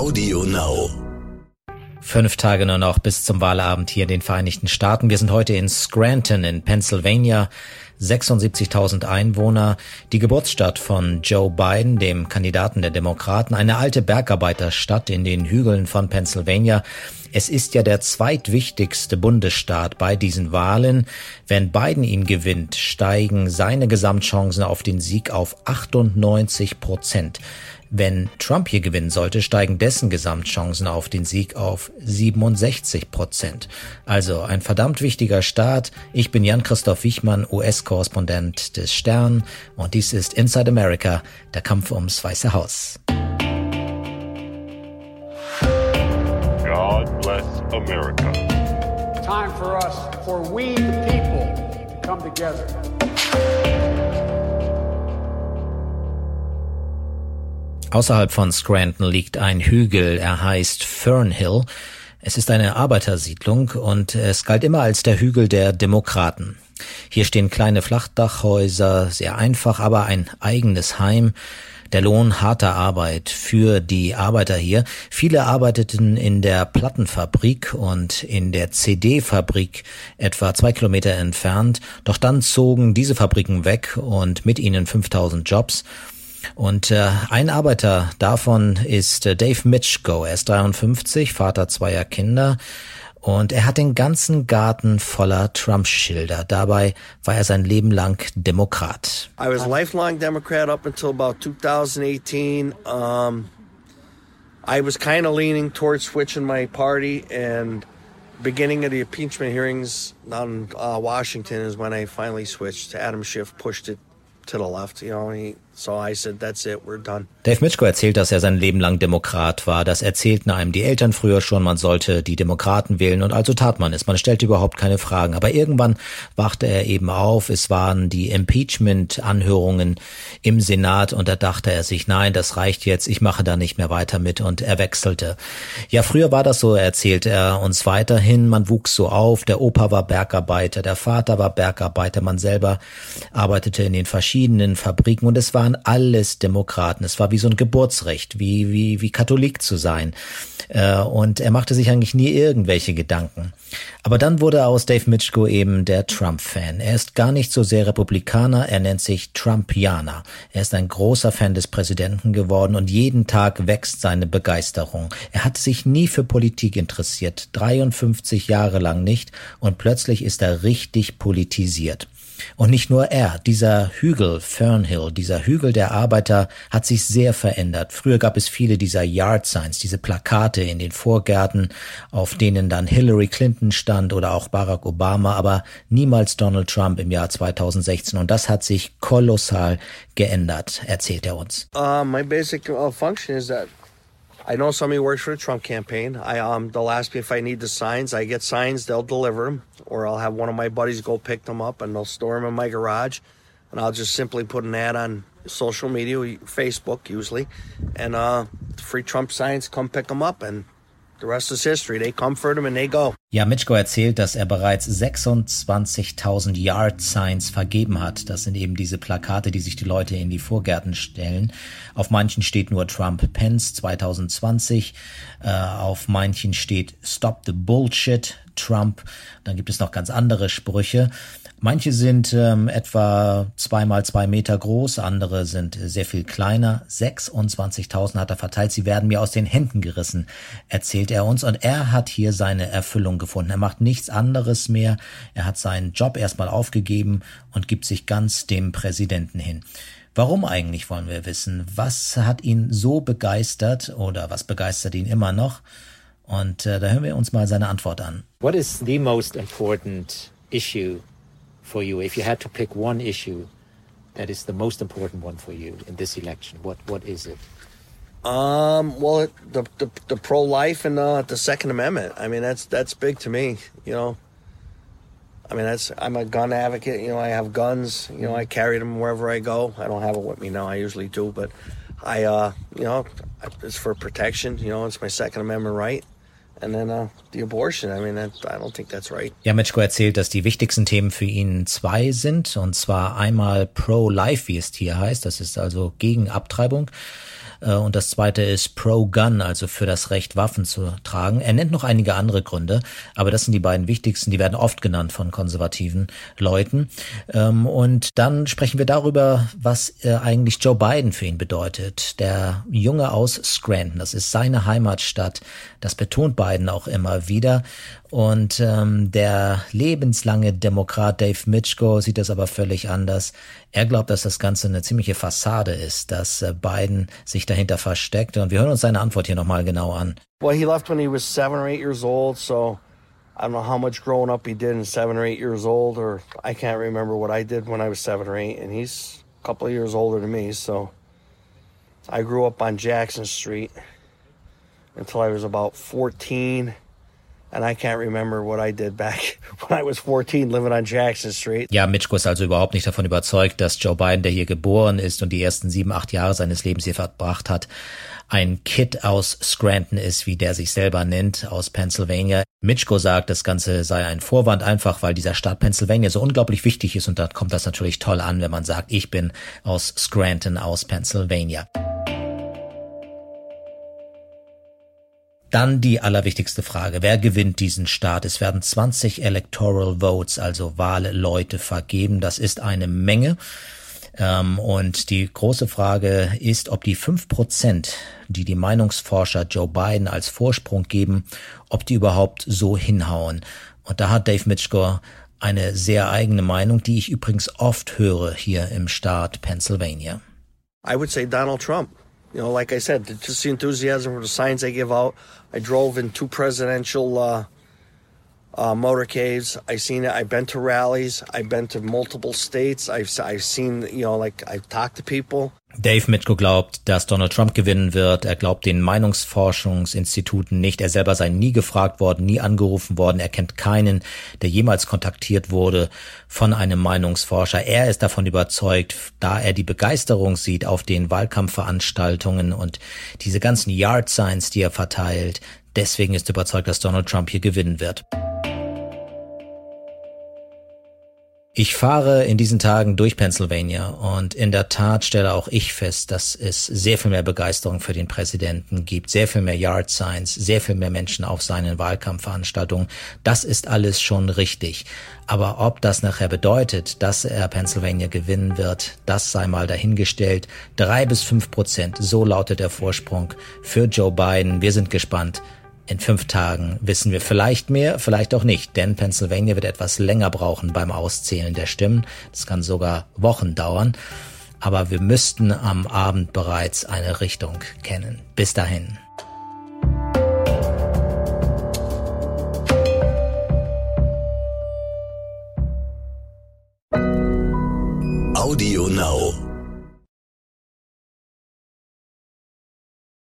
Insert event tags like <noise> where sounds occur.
Audio Now. Fünf Tage nur noch bis zum Wahlabend hier in den Vereinigten Staaten. Wir sind heute in Scranton in Pennsylvania. 76.000 Einwohner, die Geburtsstadt von Joe Biden, dem Kandidaten der Demokraten, eine alte Bergarbeiterstadt in den Hügeln von Pennsylvania. Es ist ja der zweitwichtigste Bundesstaat bei diesen Wahlen. Wenn Biden ihn gewinnt, steigen seine Gesamtchancen auf den Sieg auf 98 Prozent. Wenn Trump hier gewinnen sollte, steigen dessen Gesamtchancen auf den Sieg auf 67 Prozent. Also ein verdammt wichtiger Staat. Ich bin Jan-Christoph Wichmann, US-Korrespondent des Stern und dies ist Inside America, der Kampf ums Weiße Haus. God bless America. Time for us, for we the people, to come together. Außerhalb von Scranton liegt ein Hügel, er heißt Fernhill. Es ist eine Arbeitersiedlung und es galt immer als der Hügel der Demokraten. Hier stehen kleine Flachdachhäuser, sehr einfach, aber ein eigenes Heim. Der Lohn harter Arbeit für die Arbeiter hier. Viele arbeiteten in der Plattenfabrik und in der CD-Fabrik etwa zwei Kilometer entfernt. Doch dann zogen diese Fabriken weg und mit ihnen 5000 Jobs. Und äh, ein Arbeiter davon ist äh, Dave Mitchko. Er ist 53, Vater zweier Kinder. Und er hat den ganzen Garten voller Trump-Schilder. Dabei war er sein Leben lang Demokrat. I was lifelong Democrat up until about 2018. Um, I was kind of leaning towards switching my party, and beginning of the impeachment hearings in uh, Washington is when I finally switched. Adam Schiff pushed it to the left, you know. He, Dave Mitchko erzählt, dass er sein Leben lang Demokrat war. Das erzählten einem die Eltern früher schon, man sollte die Demokraten wählen und also tat man es. Man stellte überhaupt keine Fragen. Aber irgendwann wachte er eben auf. Es waren die Impeachment-Anhörungen im Senat und da dachte er sich, nein, das reicht jetzt, ich mache da nicht mehr weiter mit und er wechselte. Ja, früher war das so, erzählt er uns weiterhin. Man wuchs so auf. Der Opa war Bergarbeiter, der Vater war Bergarbeiter, man selber arbeitete in den verschiedenen Fabriken und es waren alles Demokraten. Es war wie so ein Geburtsrecht, wie, wie, wie Katholik zu sein. Äh, und er machte sich eigentlich nie irgendwelche Gedanken. Aber dann wurde aus Dave Mitchko eben der Trump-Fan. Er ist gar nicht so sehr Republikaner, er nennt sich Trumpianer. Er ist ein großer Fan des Präsidenten geworden und jeden Tag wächst seine Begeisterung. Er hat sich nie für Politik interessiert, 53 Jahre lang nicht, und plötzlich ist er richtig politisiert. Und nicht nur er, dieser Hügel Fernhill, dieser Hügel der Arbeiter hat sich sehr verändert. Früher gab es viele dieser Yard Signs, diese Plakate in den Vorgärten, auf denen dann Hillary Clinton stand oder auch Barack Obama, aber niemals Donald Trump im Jahr 2016. Und das hat sich kolossal geändert, erzählt er uns. Uh, my basic function is that I know somebody works for the Trump campaign. I um, they'll ask me if I need the signs. I get signs, they'll deliver them, or I'll have one of my buddies go pick them up and they'll store them in my garage, and I'll just simply put an ad on social media, Facebook usually, and uh, free Trump signs. Come pick them up, and the rest is history. They comfort them and they go. Ja, Mitchko erzählt, dass er bereits 26.000 Yard Signs vergeben hat. Das sind eben diese Plakate, die sich die Leute in die Vorgärten stellen. Auf manchen steht nur Trump Pence 2020. Äh, auf manchen steht Stop the Bullshit Trump. Dann gibt es noch ganz andere Sprüche. Manche sind ähm, etwa zwei mal zwei Meter groß, andere sind sehr viel kleiner. 26.000 hat er verteilt. Sie werden mir aus den Händen gerissen, erzählt er uns. Und er hat hier seine Erfüllung gefunden. Er macht nichts anderes mehr. Er hat seinen Job erstmal aufgegeben und gibt sich ganz dem Präsidenten hin. Warum eigentlich wollen wir wissen? Was hat ihn so begeistert oder was begeistert ihn immer noch? Und äh, da hören wir uns mal seine Antwort an. What is the most important issue for you? If you had to pick one issue that is the most important one for you in this election, what what is it? Um, well, it, the the, the pro life and uh, the Second Amendment. I mean, that's that's big to me. You know, I mean, that's I'm a gun advocate. You know, I have guns. You know, I carry them wherever I go. I don't have it with me now. I usually do, but I, uh, you know, it's for protection. You know, it's my Second Amendment right. And then uh, the abortion. I mean, that, I don't think that's right. Ja, Mitchko erzählt, dass die wichtigsten Themen für ihn zwei sind. Und zwar einmal pro-life, wie es hier heißt. Das ist also gegen Abtreibung. Äh, und das zweite ist Pro-Gun, also für das Recht, Waffen zu tragen. Er nennt noch einige andere Gründe, aber das sind die beiden wichtigsten. Die werden oft genannt von konservativen Leuten. Ähm, und dann sprechen wir darüber, was äh, eigentlich Joe Biden für ihn bedeutet. Der Junge aus Scranton, das ist seine Heimatstadt. Das betont Biden auch immer wieder. Und ähm, der lebenslange Demokrat Dave Mitchko sieht das aber völlig anders. Er glaubt, dass das Ganze eine ziemliche Fassade ist, dass äh, Biden sich dahinter versteckt. Und wir hören uns seine Antwort hier nochmal genau an. Well, he left when he was seven or eight years old, so I don't know how much growing up he did in seven or eight years old, or I can't remember what I did when I was seven or eight, and he's a couple of years older than me, so I grew up on Jackson Street until I was about 14. And I can't remember what I did back <laughs> when I was 14 living on Jackson Street. Ja, Mitchko ist also überhaupt nicht davon überzeugt, dass Joe Biden, der hier geboren ist und die ersten sieben, acht Jahre seines Lebens hier verbracht hat, ein Kid aus Scranton ist, wie der sich selber nennt, aus Pennsylvania. Mitchko sagt, das Ganze sei ein Vorwand, einfach weil dieser Staat Pennsylvania so unglaublich wichtig ist und da kommt das natürlich toll an, wenn man sagt, ich bin aus Scranton, aus Pennsylvania. Dann die allerwichtigste Frage. Wer gewinnt diesen Staat? Es werden 20 Electoral Votes, also Wahlleute vergeben. Das ist eine Menge. Ähm, und die große Frage ist, ob die fünf Prozent, die die Meinungsforscher Joe Biden als Vorsprung geben, ob die überhaupt so hinhauen. Und da hat Dave Mitchell eine sehr eigene Meinung, die ich übrigens oft höre hier im Staat Pennsylvania. I would say Donald Trump. You know, like I said, just the enthusiasm for the signs I give out. I drove in two presidential uh, uh, motorcades. I've seen it. I've been to rallies. I've been to multiple states. I've I've seen you know like I've talked to people. Dave Mitko glaubt, dass Donald Trump gewinnen wird. Er glaubt den Meinungsforschungsinstituten nicht. Er selber sei nie gefragt worden, nie angerufen worden. Er kennt keinen, der jemals kontaktiert wurde von einem Meinungsforscher. Er ist davon überzeugt, da er die Begeisterung sieht auf den Wahlkampfveranstaltungen und diese ganzen Yard Signs, die er verteilt. Deswegen ist er überzeugt, dass Donald Trump hier gewinnen wird. Ich fahre in diesen Tagen durch Pennsylvania und in der Tat stelle auch ich fest, dass es sehr viel mehr Begeisterung für den Präsidenten gibt, sehr viel mehr Yard Signs, sehr viel mehr Menschen auf seinen Wahlkampfveranstaltungen. Das ist alles schon richtig. Aber ob das nachher bedeutet, dass er Pennsylvania gewinnen wird, das sei mal dahingestellt. Drei bis fünf Prozent, so lautet der Vorsprung für Joe Biden. Wir sind gespannt. In fünf Tagen wissen wir vielleicht mehr, vielleicht auch nicht, denn Pennsylvania wird etwas länger brauchen beim Auszählen der Stimmen. Das kann sogar Wochen dauern. Aber wir müssten am Abend bereits eine Richtung kennen. Bis dahin.